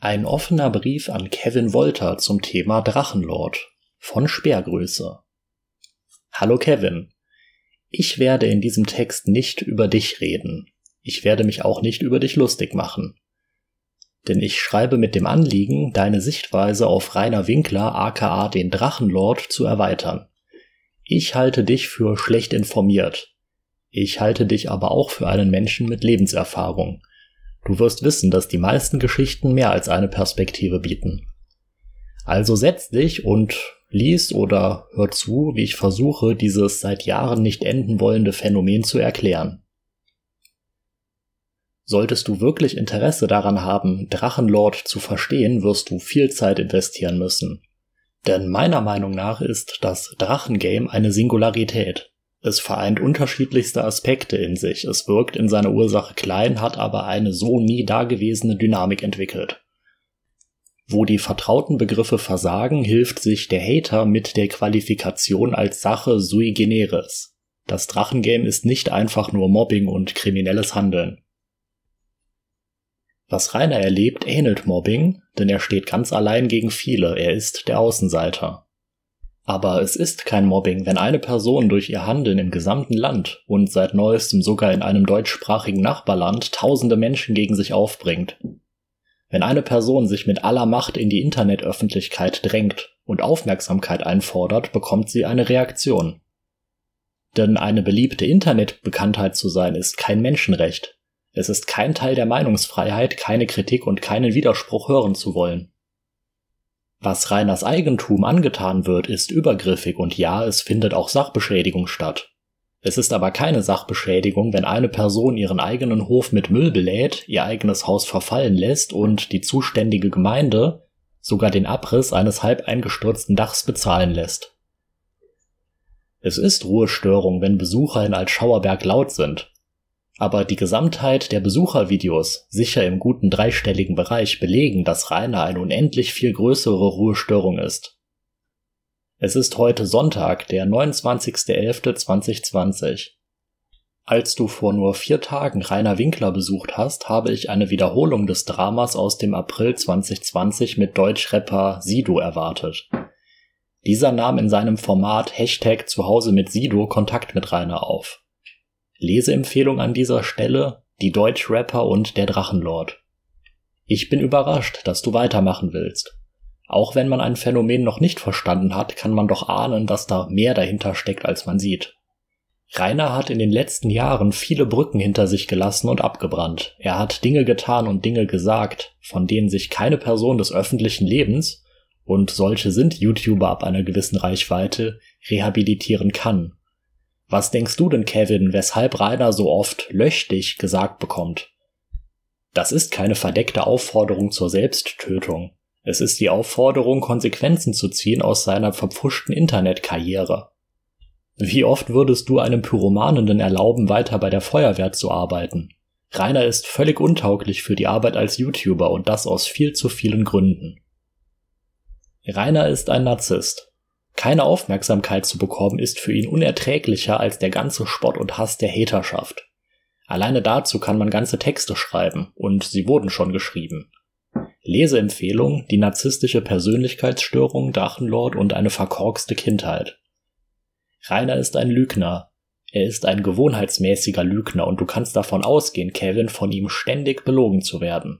Ein offener Brief an Kevin Wolter zum Thema Drachenlord von Speergröße. Hallo Kevin. Ich werde in diesem Text nicht über dich reden. Ich werde mich auch nicht über dich lustig machen. Denn ich schreibe mit dem Anliegen, deine Sichtweise auf Rainer Winkler aka den Drachenlord zu erweitern. Ich halte dich für schlecht informiert. Ich halte dich aber auch für einen Menschen mit Lebenserfahrung. Du wirst wissen, dass die meisten Geschichten mehr als eine Perspektive bieten. Also setz dich und lies oder hör zu, wie ich versuche, dieses seit Jahren nicht enden wollende Phänomen zu erklären. Solltest du wirklich Interesse daran haben, Drachenlord zu verstehen, wirst du viel Zeit investieren müssen. Denn meiner Meinung nach ist das Drachengame eine Singularität. Es vereint unterschiedlichste Aspekte in sich, es wirkt in seiner Ursache klein, hat aber eine so nie dagewesene Dynamik entwickelt. Wo die vertrauten Begriffe versagen, hilft sich der Hater mit der Qualifikation als Sache sui generis. Das Drachengame ist nicht einfach nur Mobbing und kriminelles Handeln. Was Rainer erlebt, ähnelt Mobbing, denn er steht ganz allein gegen viele, er ist der Außenseiter. Aber es ist kein Mobbing, wenn eine Person durch ihr Handeln im gesamten Land und seit neuestem sogar in einem deutschsprachigen Nachbarland tausende Menschen gegen sich aufbringt. Wenn eine Person sich mit aller Macht in die Internetöffentlichkeit drängt und Aufmerksamkeit einfordert, bekommt sie eine Reaktion. Denn eine beliebte Internetbekanntheit zu sein ist kein Menschenrecht. Es ist kein Teil der Meinungsfreiheit, keine Kritik und keinen Widerspruch hören zu wollen. Was Reiners Eigentum angetan wird, ist übergriffig und ja, es findet auch Sachbeschädigung statt. Es ist aber keine Sachbeschädigung, wenn eine Person ihren eigenen Hof mit Müll belädt, ihr eigenes Haus verfallen lässt und die zuständige Gemeinde sogar den Abriss eines halb eingestürzten Dachs bezahlen lässt. Es ist Ruhestörung, wenn Besucher in Altschauerberg laut sind, aber die Gesamtheit der Besuchervideos, sicher im guten dreistelligen Bereich, belegen, dass Rainer eine unendlich viel größere Ruhestörung ist. Es ist heute Sonntag, der 29.11.2020. Als du vor nur vier Tagen Rainer Winkler besucht hast, habe ich eine Wiederholung des Dramas aus dem April 2020 mit Deutschrapper Sido erwartet. Dieser nahm in seinem Format Hashtag Zuhause mit Sido Kontakt mit Rainer auf. Leseempfehlung an dieser Stelle Die Deutschrapper und der Drachenlord. Ich bin überrascht, dass du weitermachen willst. Auch wenn man ein Phänomen noch nicht verstanden hat, kann man doch ahnen, dass da mehr dahinter steckt, als man sieht. Rainer hat in den letzten Jahren viele Brücken hinter sich gelassen und abgebrannt. Er hat Dinge getan und Dinge gesagt, von denen sich keine Person des öffentlichen Lebens, und solche sind YouTuber ab einer gewissen Reichweite, rehabilitieren kann. Was denkst du denn, Kevin, weshalb Rainer so oft lösch dich gesagt bekommt? Das ist keine verdeckte Aufforderung zur Selbsttötung. Es ist die Aufforderung, Konsequenzen zu ziehen aus seiner verpfuschten Internetkarriere. Wie oft würdest du einem Pyromanenden erlauben, weiter bei der Feuerwehr zu arbeiten? Rainer ist völlig untauglich für die Arbeit als YouTuber und das aus viel zu vielen Gründen. Rainer ist ein Narzisst. Keine Aufmerksamkeit zu bekommen ist für ihn unerträglicher als der ganze Spott und Hass der Haterschaft. Alleine dazu kann man ganze Texte schreiben, und sie wurden schon geschrieben. Leseempfehlung, die narzisstische Persönlichkeitsstörung, Drachenlord und eine verkorkste Kindheit. Rainer ist ein Lügner. Er ist ein gewohnheitsmäßiger Lügner und du kannst davon ausgehen, Kevin, von ihm ständig belogen zu werden.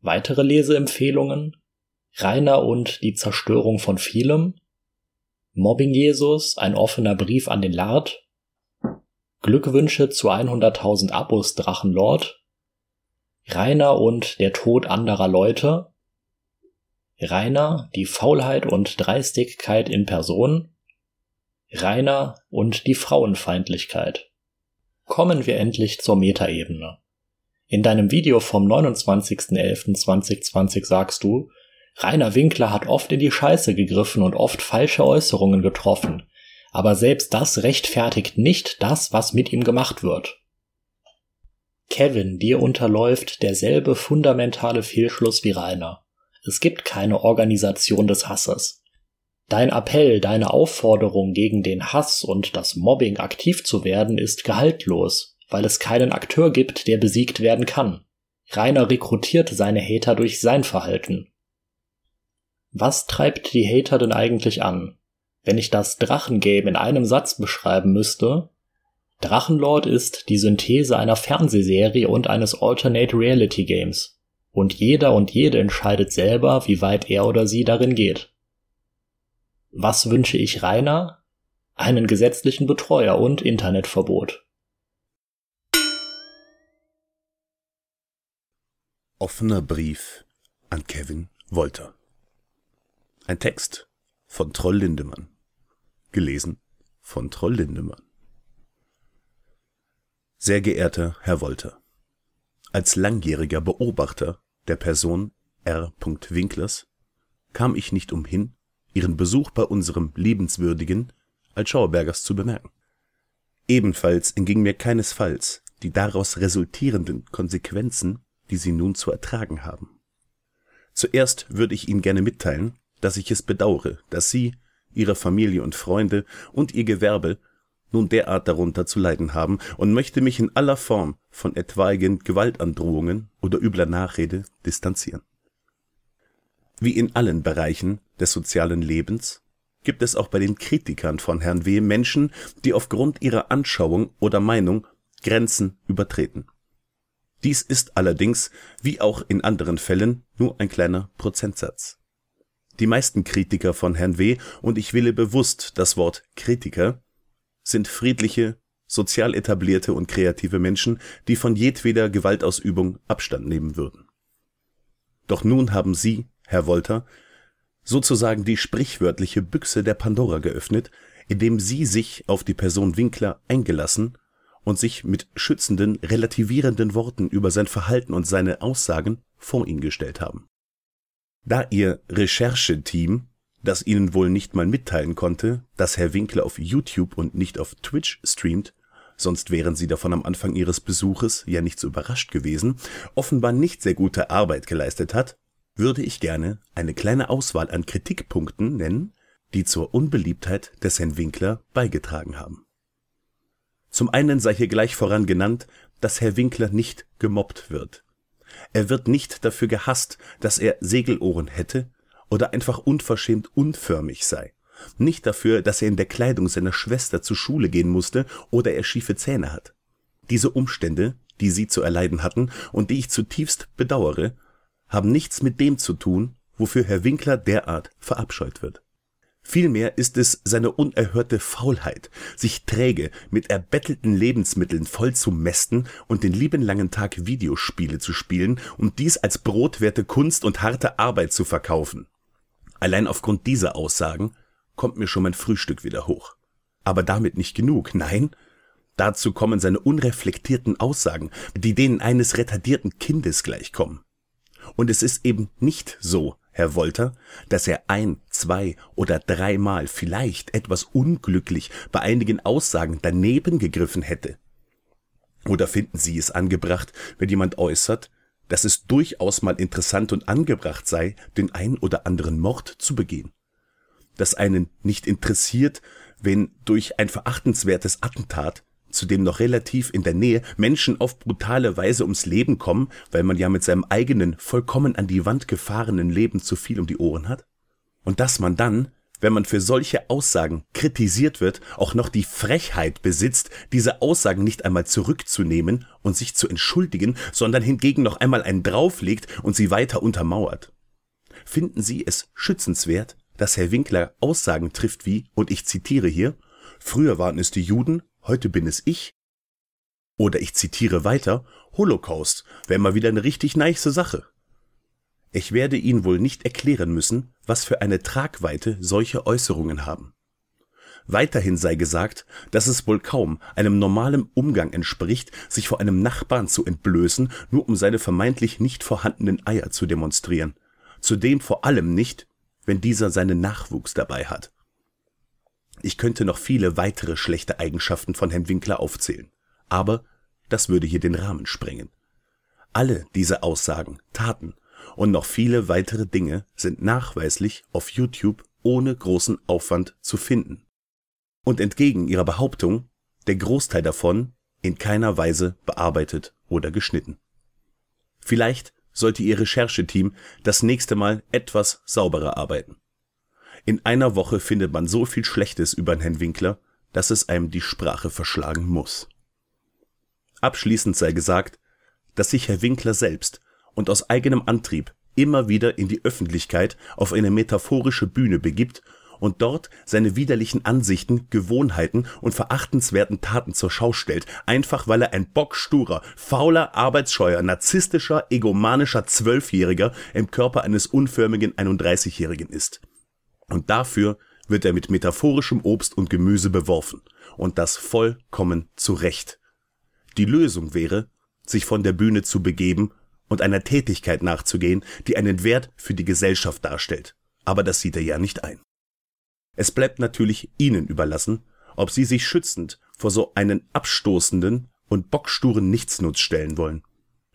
Weitere Leseempfehlungen Rainer und die Zerstörung von vielem, Mobbing Jesus, ein offener Brief an den Lard, Glückwünsche zu 100.000 Abos Drachenlord, Rainer und der Tod anderer Leute, Rainer, die Faulheit und Dreistigkeit in Person, Rainer und die Frauenfeindlichkeit. Kommen wir endlich zur Metaebene. In deinem Video vom 29.11.2020 sagst du, Rainer Winkler hat oft in die Scheiße gegriffen und oft falsche Äußerungen getroffen. Aber selbst das rechtfertigt nicht das, was mit ihm gemacht wird. Kevin, dir unterläuft derselbe fundamentale Fehlschluss wie Rainer. Es gibt keine Organisation des Hasses. Dein Appell, deine Aufforderung gegen den Hass und das Mobbing aktiv zu werden, ist gehaltlos, weil es keinen Akteur gibt, der besiegt werden kann. Rainer rekrutiert seine Hater durch sein Verhalten. Was treibt die Hater denn eigentlich an? Wenn ich das Drachengame in einem Satz beschreiben müsste, Drachenlord ist die Synthese einer Fernsehserie und eines Alternate Reality Games. Und jeder und jede entscheidet selber, wie weit er oder sie darin geht. Was wünsche ich Rainer? Einen gesetzlichen Betreuer und Internetverbot. Offener Brief an Kevin Wolter. Ein Text von Troll Lindemann. Gelesen von Troll Lindemann. Sehr geehrter Herr Wolter, als langjähriger Beobachter der Person R. Winklers kam ich nicht umhin, Ihren Besuch bei unserem liebenswürdigen Altschauerbergers zu bemerken. Ebenfalls entging mir keinesfalls die daraus resultierenden Konsequenzen die Sie nun zu ertragen haben. Zuerst würde ich Ihnen gerne mitteilen, dass ich es bedaure, dass Sie, Ihre Familie und Freunde und Ihr Gewerbe nun derart darunter zu leiden haben und möchte mich in aller Form von etwaigen Gewaltandrohungen oder übler Nachrede distanzieren. Wie in allen Bereichen des sozialen Lebens gibt es auch bei den Kritikern von Herrn W. Menschen, die aufgrund ihrer Anschauung oder Meinung Grenzen übertreten dies ist allerdings, wie auch in anderen Fällen, nur ein kleiner Prozentsatz. Die meisten Kritiker von Herrn W. und ich wähle bewusst das Wort Kritiker sind friedliche, sozial etablierte und kreative Menschen, die von jedweder Gewaltausübung Abstand nehmen würden. Doch nun haben Sie, Herr Wolter, sozusagen die sprichwörtliche Büchse der Pandora geöffnet, indem Sie sich auf die Person Winkler eingelassen und sich mit schützenden, relativierenden Worten über sein Verhalten und seine Aussagen vor ihn gestellt haben. Da ihr Rechercheteam, das ihnen wohl nicht mal mitteilen konnte, dass Herr Winkler auf YouTube und nicht auf Twitch streamt, sonst wären sie davon am Anfang ihres Besuches ja nicht so überrascht gewesen, offenbar nicht sehr gute Arbeit geleistet hat, würde ich gerne eine kleine Auswahl an Kritikpunkten nennen, die zur Unbeliebtheit des Herrn Winkler beigetragen haben zum einen sei hier gleich voran genannt, dass Herr Winkler nicht gemobbt wird. Er wird nicht dafür gehasst, dass er Segelohren hätte oder einfach unverschämt unförmig sei. Nicht dafür, dass er in der Kleidung seiner Schwester zur Schule gehen musste oder er schiefe Zähne hat. Diese Umstände, die sie zu erleiden hatten und die ich zutiefst bedauere, haben nichts mit dem zu tun, wofür Herr Winkler derart verabscheut wird. Vielmehr ist es seine unerhörte Faulheit, sich träge mit erbettelten Lebensmitteln voll zu mästen und den lieben langen Tag Videospiele zu spielen und dies als brotwerte Kunst und harte Arbeit zu verkaufen. Allein aufgrund dieser Aussagen kommt mir schon mein Frühstück wieder hoch. Aber damit nicht genug, nein, dazu kommen seine unreflektierten Aussagen, die denen eines retardierten Kindes gleichkommen. Und es ist eben nicht so, Herr Wolter, dass er ein, zwei oder dreimal vielleicht etwas unglücklich bei einigen Aussagen daneben gegriffen hätte? Oder finden Sie es angebracht, wenn jemand äußert, dass es durchaus mal interessant und angebracht sei, den ein oder anderen Mord zu begehen? Dass einen nicht interessiert, wenn durch ein verachtenswertes Attentat zudem noch relativ in der Nähe, Menschen auf brutale Weise ums Leben kommen, weil man ja mit seinem eigenen, vollkommen an die Wand gefahrenen Leben zu viel um die Ohren hat? Und dass man dann, wenn man für solche Aussagen kritisiert wird, auch noch die Frechheit besitzt, diese Aussagen nicht einmal zurückzunehmen und sich zu entschuldigen, sondern hingegen noch einmal einen drauflegt und sie weiter untermauert. Finden Sie es schützenswert, dass Herr Winkler Aussagen trifft wie, und ich zitiere hier, früher waren es die Juden, heute bin es ich. Oder ich zitiere weiter, Holocaust wäre mal wieder eine richtig nice Sache. Ich werde Ihnen wohl nicht erklären müssen, was für eine Tragweite solche Äußerungen haben. Weiterhin sei gesagt, dass es wohl kaum einem normalen Umgang entspricht, sich vor einem Nachbarn zu entblößen, nur um seine vermeintlich nicht vorhandenen Eier zu demonstrieren. Zudem vor allem nicht, wenn dieser seinen Nachwuchs dabei hat. Ich könnte noch viele weitere schlechte Eigenschaften von Herrn Winkler aufzählen, aber das würde hier den Rahmen sprengen. Alle diese Aussagen, Taten und noch viele weitere Dinge sind nachweislich auf YouTube ohne großen Aufwand zu finden. Und entgegen ihrer Behauptung, der Großteil davon in keiner Weise bearbeitet oder geschnitten. Vielleicht sollte Ihr Rechercheteam das nächste Mal etwas sauberer arbeiten. In einer Woche findet man so viel Schlechtes über Herrn Winkler, dass es einem die Sprache verschlagen muss. Abschließend sei gesagt, dass sich Herr Winkler selbst und aus eigenem Antrieb immer wieder in die Öffentlichkeit auf eine metaphorische Bühne begibt und dort seine widerlichen Ansichten, Gewohnheiten und verachtenswerten Taten zur Schau stellt, einfach weil er ein bocksturer, fauler, arbeitsscheuer, narzisstischer, egomanischer Zwölfjähriger im Körper eines unförmigen 31-Jährigen ist. Und dafür wird er mit metaphorischem Obst und Gemüse beworfen. Und das vollkommen zu Recht. Die Lösung wäre, sich von der Bühne zu begeben und einer Tätigkeit nachzugehen, die einen Wert für die Gesellschaft darstellt. Aber das sieht er ja nicht ein. Es bleibt natürlich Ihnen überlassen, ob Sie sich schützend vor so einen abstoßenden und bocksturen Nichtsnutz stellen wollen.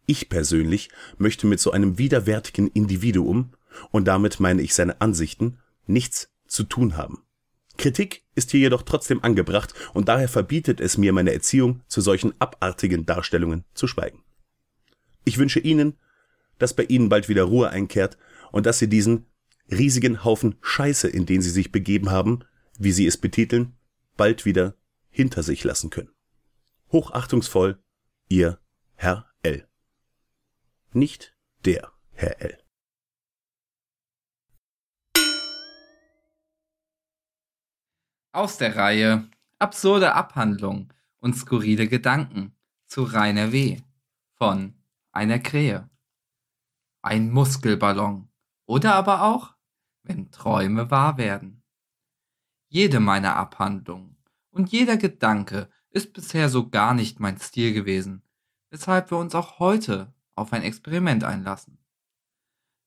Ich persönlich möchte mit so einem widerwärtigen Individuum, und damit meine ich seine Ansichten, nichts zu tun haben. Kritik ist hier jedoch trotzdem angebracht und daher verbietet es mir meine Erziehung, zu solchen abartigen Darstellungen zu schweigen. Ich wünsche Ihnen, dass bei Ihnen bald wieder Ruhe einkehrt und dass Sie diesen riesigen Haufen Scheiße, in den Sie sich begeben haben, wie Sie es betiteln, bald wieder hinter sich lassen können. Hochachtungsvoll, Ihr Herr L. Nicht der Herr L. Aus der Reihe Absurde Abhandlung und skurrile Gedanken zu Rainer W. von einer Krähe. Ein Muskelballon. Oder aber auch, wenn Träume wahr werden. Jede meiner Abhandlungen und jeder Gedanke ist bisher so gar nicht mein Stil gewesen, weshalb wir uns auch heute auf ein Experiment einlassen.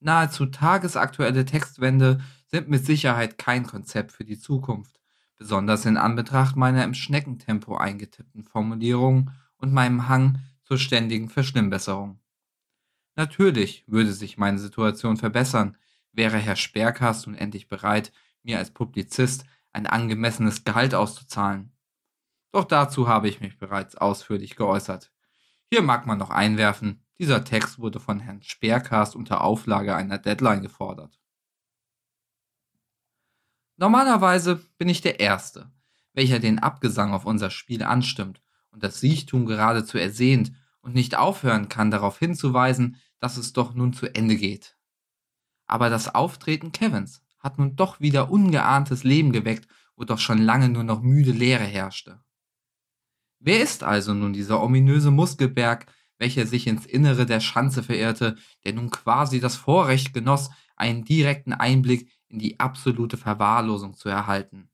Nahezu tagesaktuelle Textwände sind mit Sicherheit kein Konzept für die Zukunft besonders in Anbetracht meiner im Schneckentempo eingetippten Formulierungen und meinem Hang zur ständigen Verschlimmbesserung. Natürlich würde sich meine Situation verbessern, wäre Herr Sperrkast nun endlich bereit, mir als Publizist ein angemessenes Gehalt auszuzahlen. Doch dazu habe ich mich bereits ausführlich geäußert. Hier mag man noch einwerfen, dieser Text wurde von Herrn Sperrkast unter Auflage einer Deadline gefordert. Normalerweise bin ich der Erste, welcher den Abgesang auf unser Spiel anstimmt und das Siechtum geradezu ersehnt und nicht aufhören kann, darauf hinzuweisen, dass es doch nun zu Ende geht. Aber das Auftreten Kevins hat nun doch wieder ungeahntes Leben geweckt, wo doch schon lange nur noch müde Leere herrschte. Wer ist also nun dieser ominöse Muskelberg, welcher sich ins Innere der Schanze verirrte, der nun quasi das Vorrecht genoss, einen direkten Einblick in die absolute Verwahrlosung zu erhalten.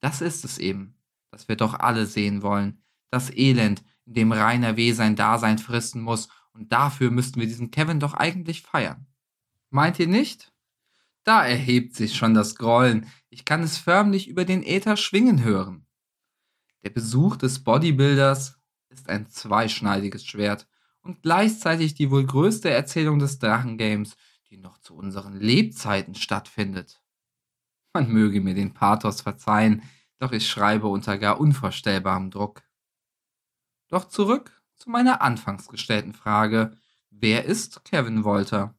Das ist es eben, das wir doch alle sehen wollen, das Elend, in dem Rainer W. sein Dasein fristen muss, und dafür müssten wir diesen Kevin doch eigentlich feiern. Meint ihr nicht? Da erhebt sich schon das Grollen, ich kann es förmlich über den Äther schwingen hören. Der Besuch des Bodybuilders ist ein zweischneidiges Schwert und gleichzeitig die wohl größte Erzählung des Drachengames, die noch zu unseren Lebzeiten stattfindet. Man möge mir den Pathos verzeihen, doch ich schreibe unter gar unvorstellbarem Druck. Doch zurück zu meiner anfangs gestellten Frage, wer ist Kevin Wolter?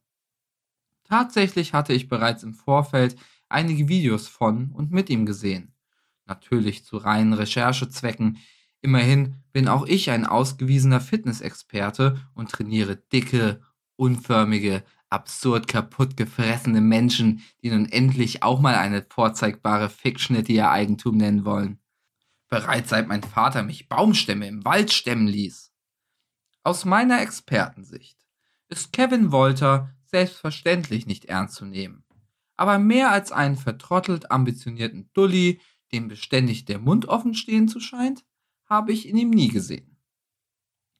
Tatsächlich hatte ich bereits im Vorfeld einige Videos von und mit ihm gesehen. Natürlich zu reinen Recherchezwecken. Immerhin bin auch ich ein ausgewiesener Fitnessexperte und trainiere dicke, unförmige, absurd kaputt gefressene Menschen, die nun endlich auch mal eine vorzeigbare Fiction ihr Eigentum nennen wollen. Bereits seit mein Vater mich Baumstämme im Wald stemmen ließ. Aus meiner Expertensicht ist Kevin Wolter selbstverständlich nicht ernst zu nehmen. Aber mehr als einen vertrottelt ambitionierten Dulli, dem beständig der Mund offen stehen zu scheint, habe ich in ihm nie gesehen.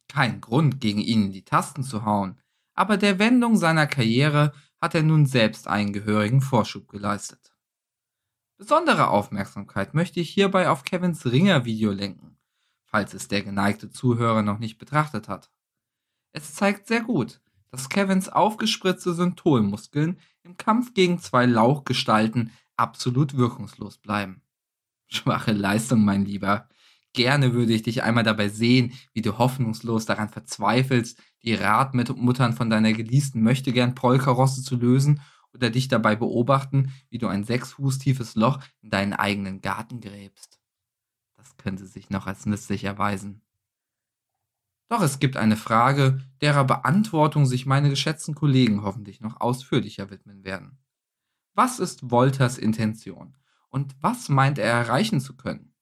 Kein Grund, gegen ihn in die Tasten zu hauen, aber der Wendung seiner Karriere hat er nun selbst einen gehörigen Vorschub geleistet. Besondere Aufmerksamkeit möchte ich hierbei auf Kevins Ringer-Video lenken, falls es der geneigte Zuhörer noch nicht betrachtet hat. Es zeigt sehr gut, dass Kevins aufgespritzte Syntholmuskeln im Kampf gegen zwei Lauchgestalten absolut wirkungslos bleiben. Schwache Leistung, mein Lieber. Gerne würde ich dich einmal dabei sehen, wie du hoffnungslos daran verzweifelst, die Radmuttern von deiner geleasten Möchtegern Polkarosse zu lösen oder dich dabei beobachten, wie du ein sechs Fuß tiefes Loch in deinen eigenen Garten gräbst. Das könnte sich noch als nützlich erweisen. Doch es gibt eine Frage, derer Beantwortung sich meine geschätzten Kollegen hoffentlich noch ausführlicher widmen werden. Was ist Wolters Intention und was meint er erreichen zu können?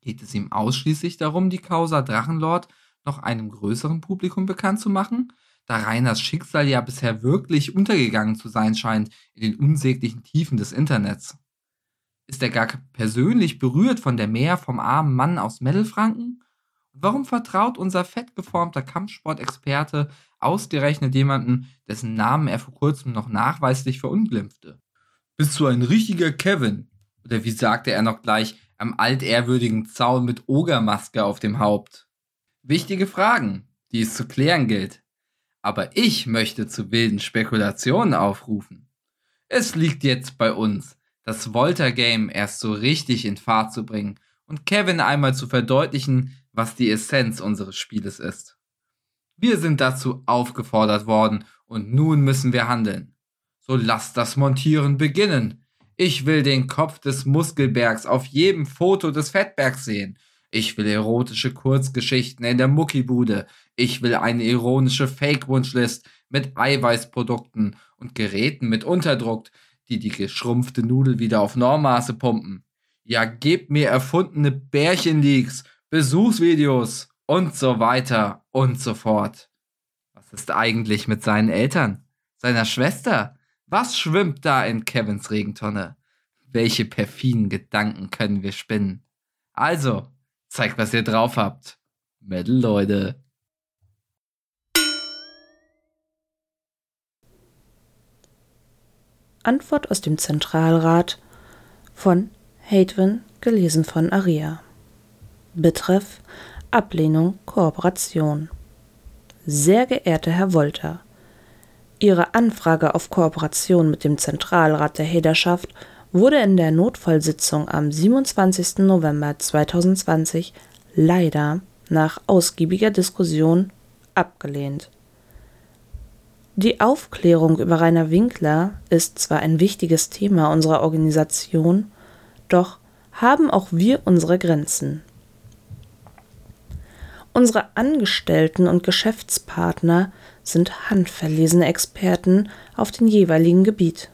Geht es ihm ausschließlich darum, die Causa Drachenlord noch einem größeren Publikum bekannt zu machen, da Rainers Schicksal ja bisher wirklich untergegangen zu sein scheint in den unsäglichen Tiefen des Internets? Ist er gar persönlich berührt von der Mehr vom armen Mann aus Mittelfranken? warum vertraut unser fettgeformter Kampfsportexperte ausgerechnet jemanden, dessen Namen er vor kurzem noch nachweislich verunglimpfte? Bist du ein richiger Kevin? Oder wie sagte er noch gleich, am altehrwürdigen Zaun mit Ogermaske auf dem Haupt? Wichtige Fragen, die es zu klären gilt. Aber ich möchte zu wilden Spekulationen aufrufen. Es liegt jetzt bei uns, das Volta-Game erst so richtig in Fahrt zu bringen und Kevin einmal zu verdeutlichen, was die Essenz unseres Spieles ist. Wir sind dazu aufgefordert worden und nun müssen wir handeln. So lasst das Montieren beginnen. Ich will den Kopf des Muskelbergs auf jedem Foto des Fettbergs sehen. Ich will erotische Kurzgeschichten in der Muckibude. Ich will eine ironische Fake-Wunschlist mit Eiweißprodukten und Geräten mit Unterdruck, die die geschrumpfte Nudel wieder auf Normmaße pumpen. Ja, gebt mir erfundene Bärchenleaks Besuchsvideos und so weiter und so fort. Was ist eigentlich mit seinen Eltern? Seiner Schwester? Was schwimmt da in Kevins Regentonne? Welche perfiden Gedanken können wir spinnen? Also, zeigt, was ihr drauf habt. Metal Leute. Antwort aus dem Zentralrat von Hadwin, gelesen von Aria. Betreff Ablehnung Kooperation. Sehr geehrter Herr Wolter, Ihre Anfrage auf Kooperation mit dem Zentralrat der Hederschaft wurde in der Notfallsitzung am 27. November 2020 leider nach ausgiebiger Diskussion abgelehnt. Die Aufklärung über Rainer Winkler ist zwar ein wichtiges Thema unserer Organisation, doch haben auch wir unsere Grenzen. Unsere Angestellten und Geschäftspartner sind handverlesene Experten auf dem jeweiligen Gebiet.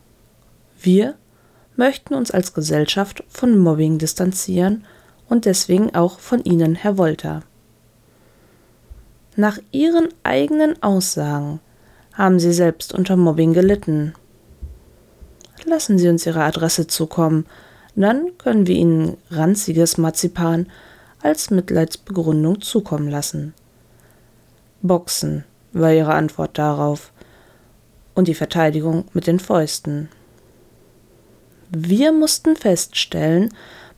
Wir möchten uns als Gesellschaft von Mobbing distanzieren und deswegen auch von Ihnen, Herr Wolter. Nach Ihren eigenen Aussagen haben Sie selbst unter Mobbing gelitten. Lassen Sie uns Ihre Adresse zukommen, dann können wir Ihnen ranziges Marzipan als Mitleidsbegründung zukommen lassen. Boxen war ihre Antwort darauf und die Verteidigung mit den Fäusten. Wir mussten feststellen,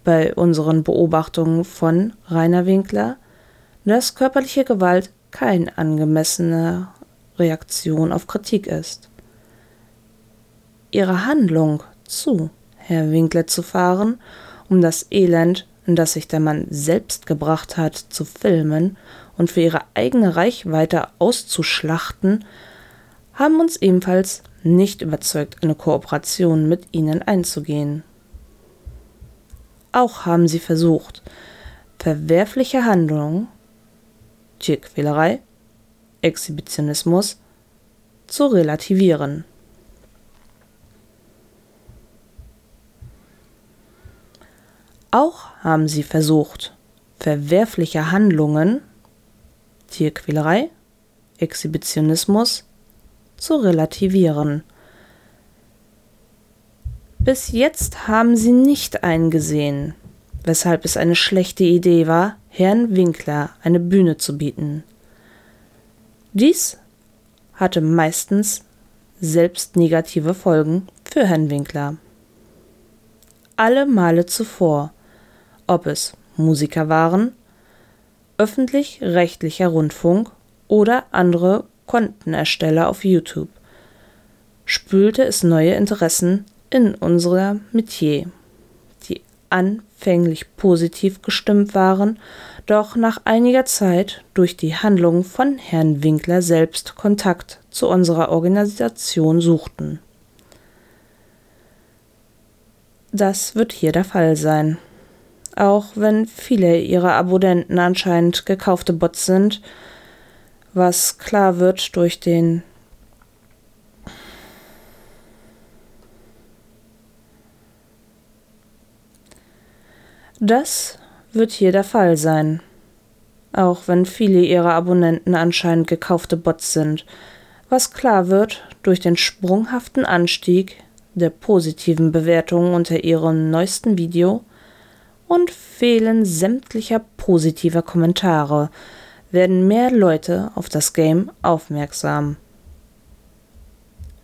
bei unseren Beobachtungen von Rainer Winkler, dass körperliche Gewalt keine angemessene Reaktion auf Kritik ist. Ihre Handlung zu Herr Winkler zu fahren, um das Elend das sich der Mann selbst gebracht hat, zu filmen und für ihre eigene Reichweite auszuschlachten, haben uns ebenfalls nicht überzeugt, eine Kooperation mit ihnen einzugehen. Auch haben sie versucht, verwerfliche Handlungen, Tierquälerei, Exhibitionismus zu relativieren. Auch haben sie versucht, verwerfliche Handlungen, Tierquälerei, Exhibitionismus zu relativieren. Bis jetzt haben sie nicht eingesehen, weshalb es eine schlechte Idee war, Herrn Winkler eine Bühne zu bieten. Dies hatte meistens selbst negative Folgen für Herrn Winkler. Alle Male zuvor ob es Musiker waren, öffentlich-rechtlicher Rundfunk oder andere Kontenersteller auf YouTube, spülte es neue Interessen in unserer Metier, die anfänglich positiv gestimmt waren, doch nach einiger Zeit durch die Handlung von Herrn Winkler selbst Kontakt zu unserer Organisation suchten. Das wird hier der Fall sein. Auch wenn viele ihrer Abonnenten anscheinend gekaufte Bots sind, was klar wird durch den Das wird hier der Fall sein. Auch wenn viele ihrer Abonnenten anscheinend gekaufte Bots sind, was klar wird durch den sprunghaften Anstieg der positiven Bewertungen unter ihrem neuesten Video und Fehlen sämtlicher positiver Kommentare werden mehr Leute auf das Game aufmerksam.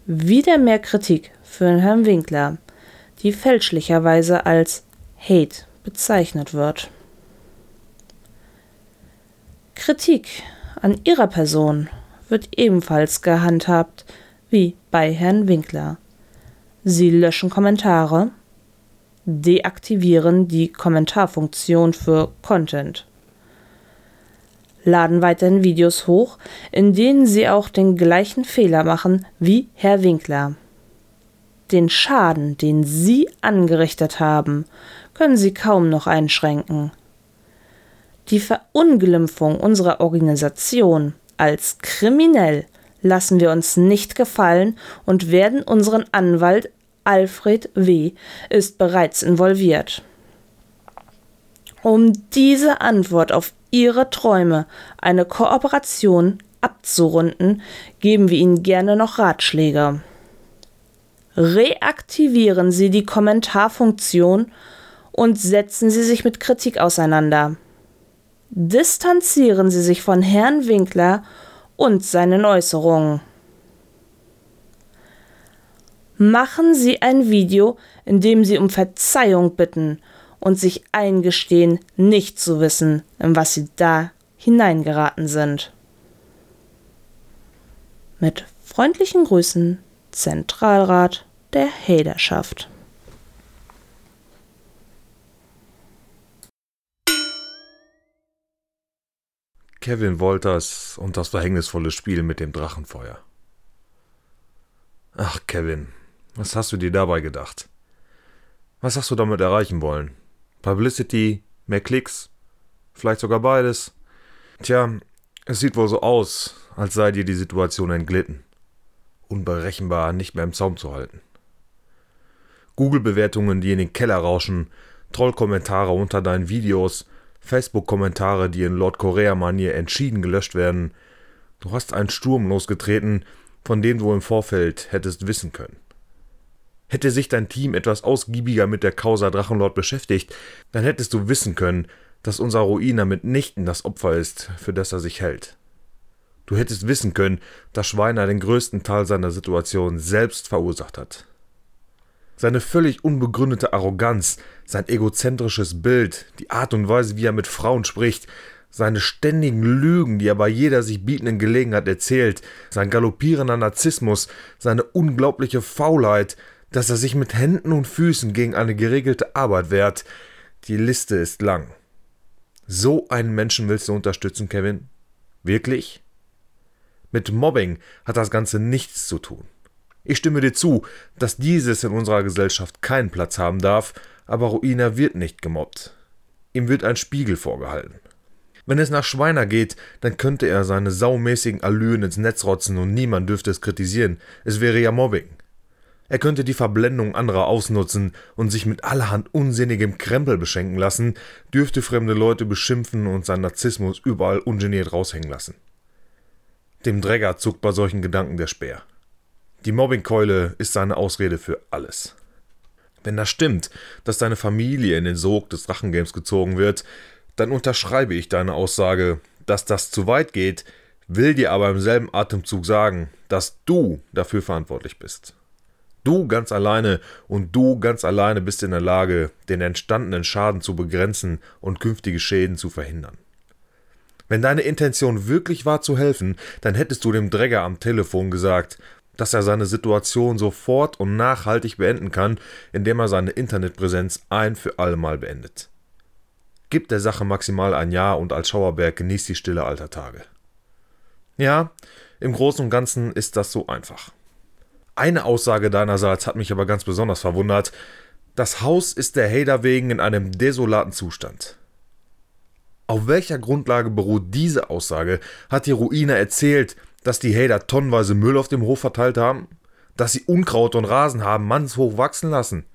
Wieder mehr Kritik für Herrn Winkler, die fälschlicherweise als Hate bezeichnet wird. Kritik an ihrer Person wird ebenfalls gehandhabt wie bei Herrn Winkler. Sie löschen Kommentare, deaktivieren die Kommentarfunktion für Content, laden weiterhin Videos hoch, in denen sie auch den gleichen Fehler machen wie Herr Winkler. Den Schaden, den sie angerichtet haben, können sie kaum noch einschränken. Die Verunglimpfung unserer Organisation als kriminell lassen wir uns nicht gefallen und werden unseren Anwalt Alfred W. ist bereits involviert. Um diese Antwort auf Ihre Träume, eine Kooperation abzurunden, geben wir Ihnen gerne noch Ratschläge. Reaktivieren Sie die Kommentarfunktion und setzen Sie sich mit Kritik auseinander. Distanzieren Sie sich von Herrn Winkler und seinen Äußerungen. Machen Sie ein Video, in dem Sie um Verzeihung bitten und sich eingestehen, nicht zu wissen, in was Sie da hineingeraten sind. Mit freundlichen Grüßen, Zentralrat der Haderschaft. Kevin Wolters und das verhängnisvolle Spiel mit dem Drachenfeuer. Ach, Kevin, was hast du dir dabei gedacht? Was hast du damit erreichen wollen? Publicity, mehr Klicks, vielleicht sogar beides? Tja, es sieht wohl so aus, als sei dir die Situation entglitten. Unberechenbar, nicht mehr im Zaum zu halten. Google-Bewertungen, die in den Keller rauschen, Trollkommentare unter deinen Videos, Facebook-Kommentare, die in Lord Korea-Manier entschieden gelöscht werden. Du hast einen Sturm losgetreten, von dem du im Vorfeld hättest wissen können. Hätte sich dein Team etwas ausgiebiger mit der Causa Drachenlord beschäftigt, dann hättest du wissen können, dass unser Ruiner mitnichten das Opfer ist, für das er sich hält. Du hättest wissen können, dass Schweiner den größten Teil seiner Situation selbst verursacht hat. Seine völlig unbegründete Arroganz, sein egozentrisches Bild, die Art und Weise, wie er mit Frauen spricht, seine ständigen Lügen, die er bei jeder sich bietenden Gelegenheit erzählt, sein galoppierender Narzissmus, seine unglaubliche Faulheit, dass er sich mit Händen und Füßen gegen eine geregelte Arbeit wehrt, die Liste ist lang. So einen Menschen willst du unterstützen, Kevin? Wirklich? Mit Mobbing hat das Ganze nichts zu tun. Ich stimme dir zu, dass dieses in unserer Gesellschaft keinen Platz haben darf, aber Ruina wird nicht gemobbt. Ihm wird ein Spiegel vorgehalten. Wenn es nach Schweiner geht, dann könnte er seine saumäßigen Allüren ins Netz rotzen und niemand dürfte es kritisieren. Es wäre ja Mobbing. Er könnte die Verblendung anderer ausnutzen und sich mit allerhand unsinnigem Krempel beschenken lassen, dürfte fremde Leute beschimpfen und seinen Narzissmus überall ungeniert raushängen lassen. Dem Dräger zuckt bei solchen Gedanken der Speer. Die Mobbingkeule ist seine Ausrede für alles. Wenn das stimmt, dass deine Familie in den Sog des Drachengames gezogen wird, dann unterschreibe ich deine Aussage, dass das zu weit geht, will dir aber im selben Atemzug sagen, dass du dafür verantwortlich bist. Du ganz alleine und du ganz alleine bist in der Lage, den entstandenen Schaden zu begrenzen und künftige Schäden zu verhindern. Wenn deine Intention wirklich war zu helfen, dann hättest du dem Dräger am Telefon gesagt, dass er seine Situation sofort und nachhaltig beenden kann, indem er seine Internetpräsenz ein für allemal beendet. Gib der Sache maximal ein Jahr und als Schauerberg genießt die Stille alter Tage. Ja, im Großen und Ganzen ist das so einfach. Eine Aussage deinerseits hat mich aber ganz besonders verwundert. Das Haus ist der Hader wegen in einem desolaten Zustand. Auf welcher Grundlage beruht diese Aussage? Hat die Ruine erzählt, dass die Hader tonnenweise Müll auf dem Hof verteilt haben? Dass sie Unkraut und Rasen haben mannshoch wachsen lassen?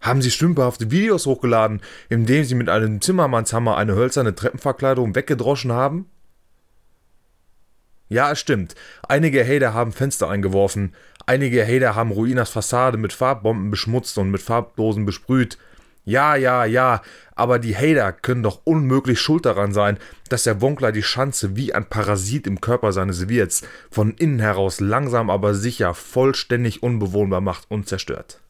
Haben sie stümperhafte Videos hochgeladen, in denen sie mit einem Zimmermannshammer eine hölzerne Treppenverkleidung weggedroschen haben? Ja, es stimmt. Einige Hater haben Fenster eingeworfen, einige Hater haben Ruinas Fassade mit Farbbomben beschmutzt und mit Farbdosen besprüht, ja, ja, ja, aber die Hater können doch unmöglich schuld daran sein, dass der Wonkler die Schanze wie ein Parasit im Körper seines Wirts von innen heraus langsam aber sicher vollständig unbewohnbar macht und zerstört.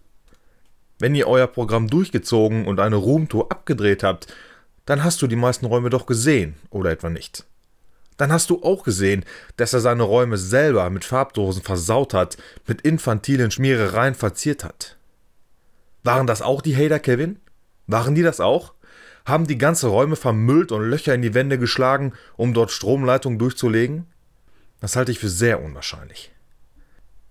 Wenn ihr euer Programm durchgezogen und eine Roomtour abgedreht habt, dann hast du die meisten Räume doch gesehen, oder etwa nicht? Dann hast du auch gesehen, dass er seine Räume selber mit Farbdosen versaut hat, mit infantilen Schmierereien verziert hat. Waren das auch die Hater, Kevin? Waren die das auch? Haben die ganze Räume vermüllt und Löcher in die Wände geschlagen, um dort Stromleitungen durchzulegen? Das halte ich für sehr unwahrscheinlich.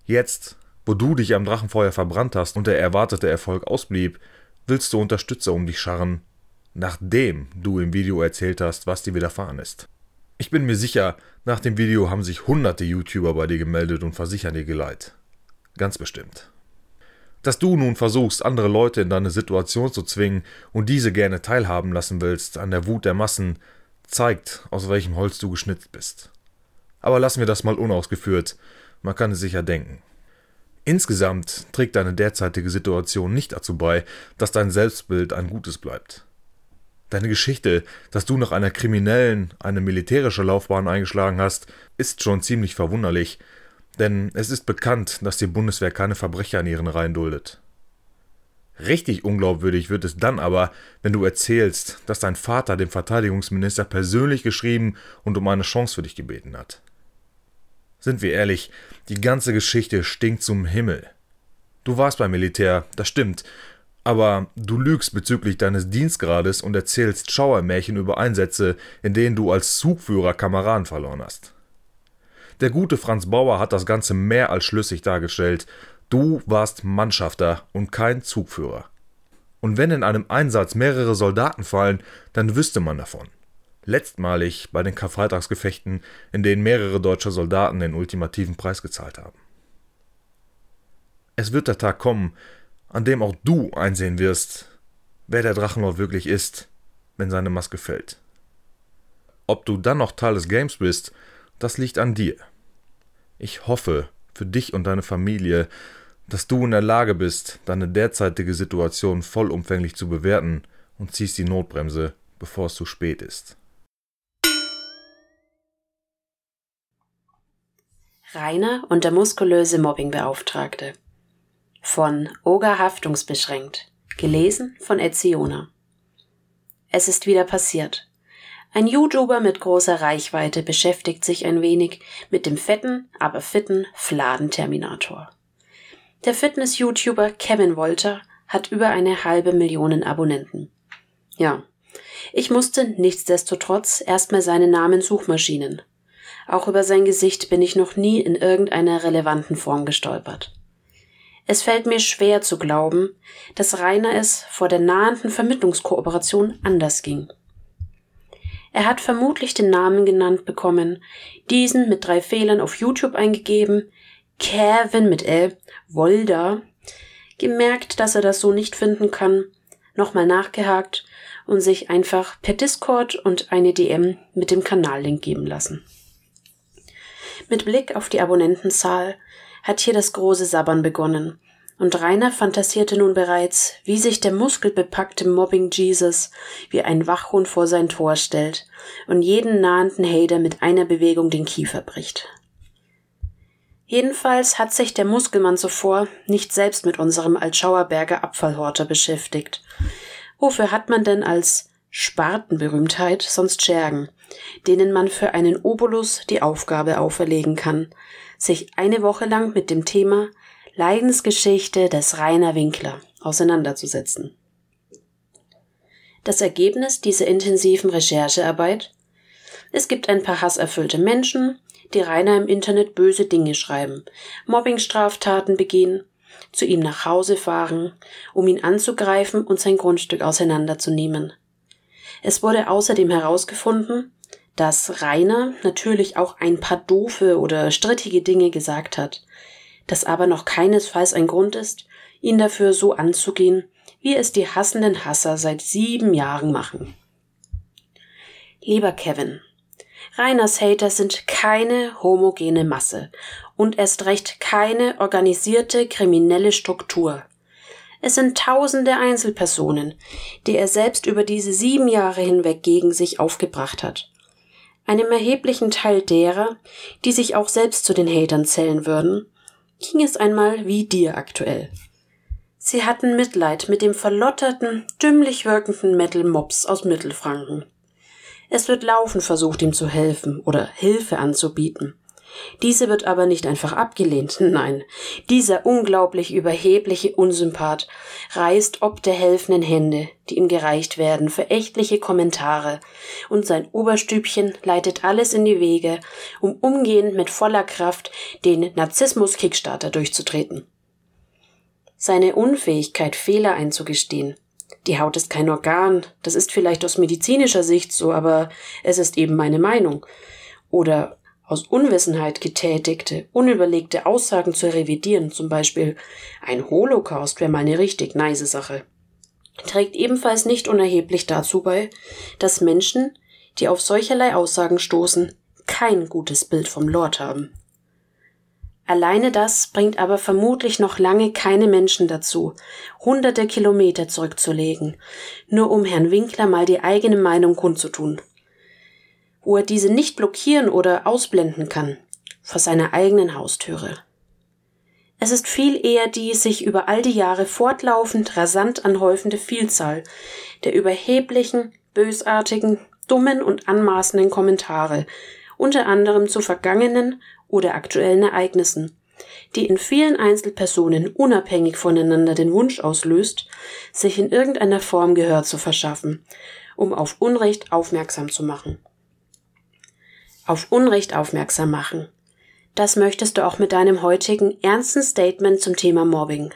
Jetzt, wo du dich am Drachenfeuer verbrannt hast und der erwartete Erfolg ausblieb, willst du Unterstützer um dich scharren, nachdem du im Video erzählt hast, was dir widerfahren ist. Ich bin mir sicher, nach dem Video haben sich hunderte YouTuber bei dir gemeldet und versichern dir Geleit. Ganz bestimmt. Dass du nun versuchst, andere Leute in deine Situation zu zwingen und diese gerne teilhaben lassen willst an der Wut der Massen, zeigt, aus welchem Holz du geschnitzt bist. Aber lassen wir das mal unausgeführt, man kann es sicher denken. Insgesamt trägt deine derzeitige Situation nicht dazu bei, dass dein Selbstbild ein gutes bleibt. Deine Geschichte, dass du nach einer kriminellen eine militärische Laufbahn eingeschlagen hast, ist schon ziemlich verwunderlich, denn es ist bekannt, dass die Bundeswehr keine Verbrecher in ihren Reihen duldet. Richtig unglaubwürdig wird es dann aber, wenn du erzählst, dass dein Vater dem Verteidigungsminister persönlich geschrieben und um eine Chance für dich gebeten hat. Sind wir ehrlich, die ganze Geschichte stinkt zum Himmel. Du warst beim Militär, das stimmt, aber du lügst bezüglich deines Dienstgrades und erzählst Schauermärchen über Einsätze, in denen du als Zugführer Kameraden verloren hast. Der gute Franz Bauer hat das Ganze mehr als schlüssig dargestellt. Du warst Mannschafter und kein Zugführer. Und wenn in einem Einsatz mehrere Soldaten fallen, dann wüsste man davon. Letztmalig bei den Karfreitagsgefechten, in denen mehrere deutsche Soldaten den ultimativen Preis gezahlt haben. Es wird der Tag kommen, an dem auch du einsehen wirst, wer der Drachenlord wirklich ist, wenn seine Maske fällt. Ob du dann noch Teil des Games bist das liegt an dir. Ich hoffe für dich und deine Familie, dass du in der Lage bist, deine derzeitige Situation vollumfänglich zu bewerten und ziehst die Notbremse, bevor es zu spät ist. Rainer und der muskulöse Mobbingbeauftragte von Oga Haftungsbeschränkt, gelesen von Etziona. Es ist wieder passiert. Ein YouTuber mit großer Reichweite beschäftigt sich ein wenig mit dem fetten, aber fitten Fladen-Terminator. Der Fitness-YouTuber Kevin Wolter hat über eine halbe Million Abonnenten. Ja, ich musste nichtsdestotrotz erstmal seinen Namen Suchmaschinen. Auch über sein Gesicht bin ich noch nie in irgendeiner relevanten Form gestolpert. Es fällt mir schwer zu glauben, dass Rainer es vor der nahenden Vermittlungskooperation anders ging. Er hat vermutlich den Namen genannt bekommen, diesen mit drei Fehlern auf YouTube eingegeben, Kevin mit L, Wolder, gemerkt, dass er das so nicht finden kann, nochmal nachgehakt und sich einfach per Discord und eine DM mit dem Kanallink geben lassen. Mit Blick auf die Abonnentenzahl hat hier das große Sabbern begonnen und Rainer fantasierte nun bereits, wie sich der muskelbepackte Mobbing Jesus wie ein Wachhund vor sein Tor stellt und jeden nahenden Hater mit einer Bewegung den Kiefer bricht. Jedenfalls hat sich der Muskelmann zuvor nicht selbst mit unserem Altschauerberger Abfallhorter beschäftigt. Wofür hat man denn als Spartenberühmtheit sonst Schergen, denen man für einen Obolus die Aufgabe auferlegen kann, sich eine Woche lang mit dem Thema Leidensgeschichte des Rainer Winkler auseinanderzusetzen. Das Ergebnis dieser intensiven Recherchearbeit? Es gibt ein paar hasserfüllte Menschen, die Rainer im Internet böse Dinge schreiben, Mobbingstraftaten begehen, zu ihm nach Hause fahren, um ihn anzugreifen und sein Grundstück auseinanderzunehmen. Es wurde außerdem herausgefunden, dass Rainer natürlich auch ein paar doofe oder strittige Dinge gesagt hat, das aber noch keinesfalls ein Grund ist, ihn dafür so anzugehen, wie es die hassenden Hasser seit sieben Jahren machen. Lieber Kevin, Rainers Hater sind keine homogene Masse und erst recht keine organisierte kriminelle Struktur. Es sind tausende Einzelpersonen, die er selbst über diese sieben Jahre hinweg gegen sich aufgebracht hat. Einem erheblichen Teil derer, die sich auch selbst zu den Hatern zählen würden, ging es einmal wie dir aktuell. Sie hatten Mitleid mit dem verlotterten, dümmlich wirkenden Metal-Mops aus Mittelfranken. Es wird laufen versucht, ihm zu helfen oder Hilfe anzubieten. Diese wird aber nicht einfach abgelehnt, nein. Dieser unglaublich überhebliche Unsympath reißt ob der helfenden Hände, die ihm gereicht werden, verächtliche Kommentare, und sein Oberstübchen leitet alles in die Wege, um umgehend mit voller Kraft den Narzissmus-Kickstarter durchzutreten. Seine Unfähigkeit, Fehler einzugestehen, die Haut ist kein Organ, das ist vielleicht aus medizinischer Sicht so, aber es ist eben meine Meinung. Oder aus Unwissenheit getätigte, unüberlegte Aussagen zu revidieren, zum Beispiel ein Holocaust wäre mal eine richtig nice Sache, trägt ebenfalls nicht unerheblich dazu bei, dass Menschen, die auf solcherlei Aussagen stoßen, kein gutes Bild vom Lord haben. Alleine das bringt aber vermutlich noch lange keine Menschen dazu, hunderte Kilometer zurückzulegen, nur um Herrn Winkler mal die eigene Meinung kundzutun wo er diese nicht blockieren oder ausblenden kann, vor seiner eigenen Haustüre. Es ist viel eher die sich über all die Jahre fortlaufend rasant anhäufende Vielzahl der überheblichen, bösartigen, dummen und anmaßenden Kommentare, unter anderem zu vergangenen oder aktuellen Ereignissen, die in vielen Einzelpersonen unabhängig voneinander den Wunsch auslöst, sich in irgendeiner Form Gehör zu verschaffen, um auf Unrecht aufmerksam zu machen auf Unrecht aufmerksam machen. Das möchtest du auch mit deinem heutigen ernsten Statement zum Thema Mobbing.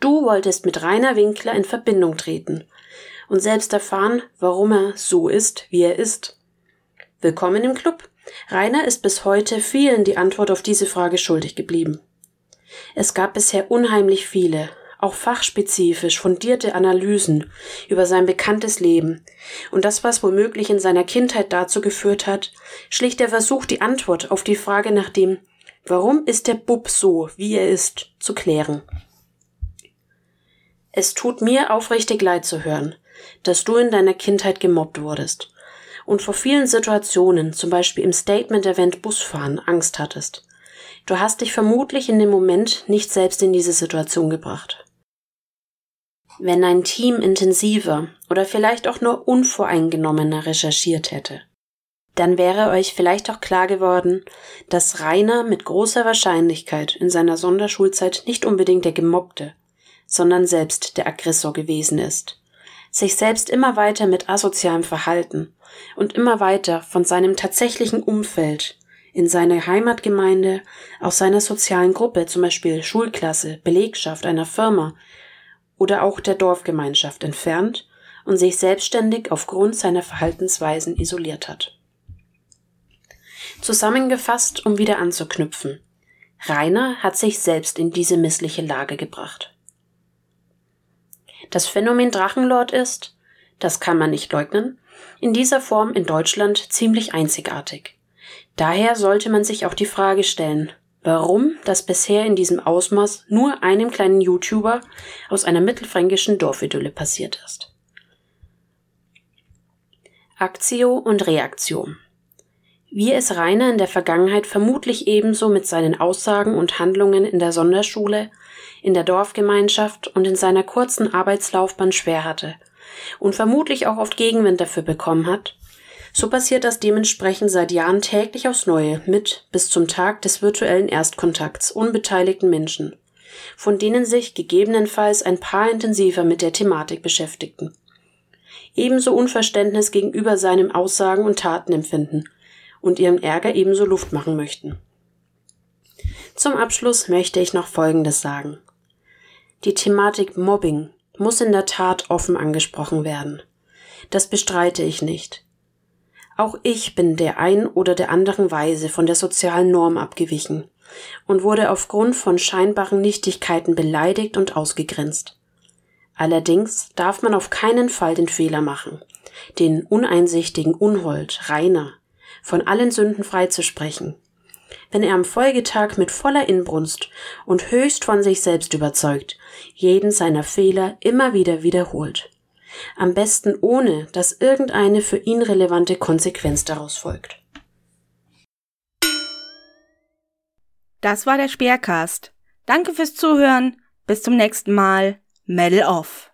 Du wolltest mit Rainer Winkler in Verbindung treten und selbst erfahren, warum er so ist, wie er ist. Willkommen im Club. Rainer ist bis heute vielen die Antwort auf diese Frage schuldig geblieben. Es gab bisher unheimlich viele, auch fachspezifisch fundierte Analysen über sein bekanntes Leben und das, was womöglich in seiner Kindheit dazu geführt hat, schlicht der Versuch, die Antwort auf die Frage nach dem, warum ist der Bub so, wie er ist, zu klären. Es tut mir aufrichtig leid zu hören, dass du in deiner Kindheit gemobbt wurdest und vor vielen Situationen, zum Beispiel im Statement-Event Busfahren, Angst hattest. Du hast dich vermutlich in dem Moment nicht selbst in diese Situation gebracht. Wenn ein Team intensiver oder vielleicht auch nur unvoreingenommener recherchiert hätte, dann wäre euch vielleicht auch klar geworden, dass Rainer mit großer Wahrscheinlichkeit in seiner Sonderschulzeit nicht unbedingt der Gemobbte, sondern selbst der Aggressor gewesen ist, sich selbst immer weiter mit asozialem Verhalten und immer weiter von seinem tatsächlichen Umfeld in seiner Heimatgemeinde, aus seiner sozialen Gruppe, zum Beispiel Schulklasse, Belegschaft einer Firma oder auch der Dorfgemeinschaft entfernt und sich selbstständig aufgrund seiner Verhaltensweisen isoliert hat. Zusammengefasst, um wieder anzuknüpfen. Rainer hat sich selbst in diese missliche Lage gebracht. Das Phänomen Drachenlord ist, das kann man nicht leugnen, in dieser Form in Deutschland ziemlich einzigartig. Daher sollte man sich auch die Frage stellen, warum das bisher in diesem Ausmaß nur einem kleinen YouTuber aus einer mittelfränkischen Dorfidylle passiert ist. Aktio und Reaktion. Wie es Rainer in der Vergangenheit vermutlich ebenso mit seinen Aussagen und Handlungen in der Sonderschule, in der Dorfgemeinschaft und in seiner kurzen Arbeitslaufbahn schwer hatte und vermutlich auch oft Gegenwind dafür bekommen hat, So passiert das dementsprechend seit Jahren täglich aufs Neue mit bis zum Tag des virtuellen Erstkontakts unbeteiligten Menschen, von denen sich gegebenenfalls ein paar intensiver mit der Thematik beschäftigten. Ebenso Unverständnis gegenüber seinem Aussagen und Taten empfinden und ihren Ärger ebenso Luft machen möchten. Zum Abschluss möchte ich noch Folgendes sagen. Die Thematik Mobbing muss in der Tat offen angesprochen werden. Das bestreite ich nicht. Auch ich bin der ein oder der anderen Weise von der sozialen Norm abgewichen und wurde aufgrund von scheinbaren Nichtigkeiten beleidigt und ausgegrenzt. Allerdings darf man auf keinen Fall den Fehler machen, den uneinsichtigen Unhold, Rainer, von allen Sünden freizusprechen. Wenn er am Folgetag mit voller Inbrunst und höchst von sich selbst überzeugt, jeden seiner Fehler immer wieder wiederholt. Am besten ohne, dass irgendeine für ihn relevante Konsequenz daraus folgt. Das war der Speercast. Danke fürs Zuhören. Bis zum nächsten Mal. Medal off.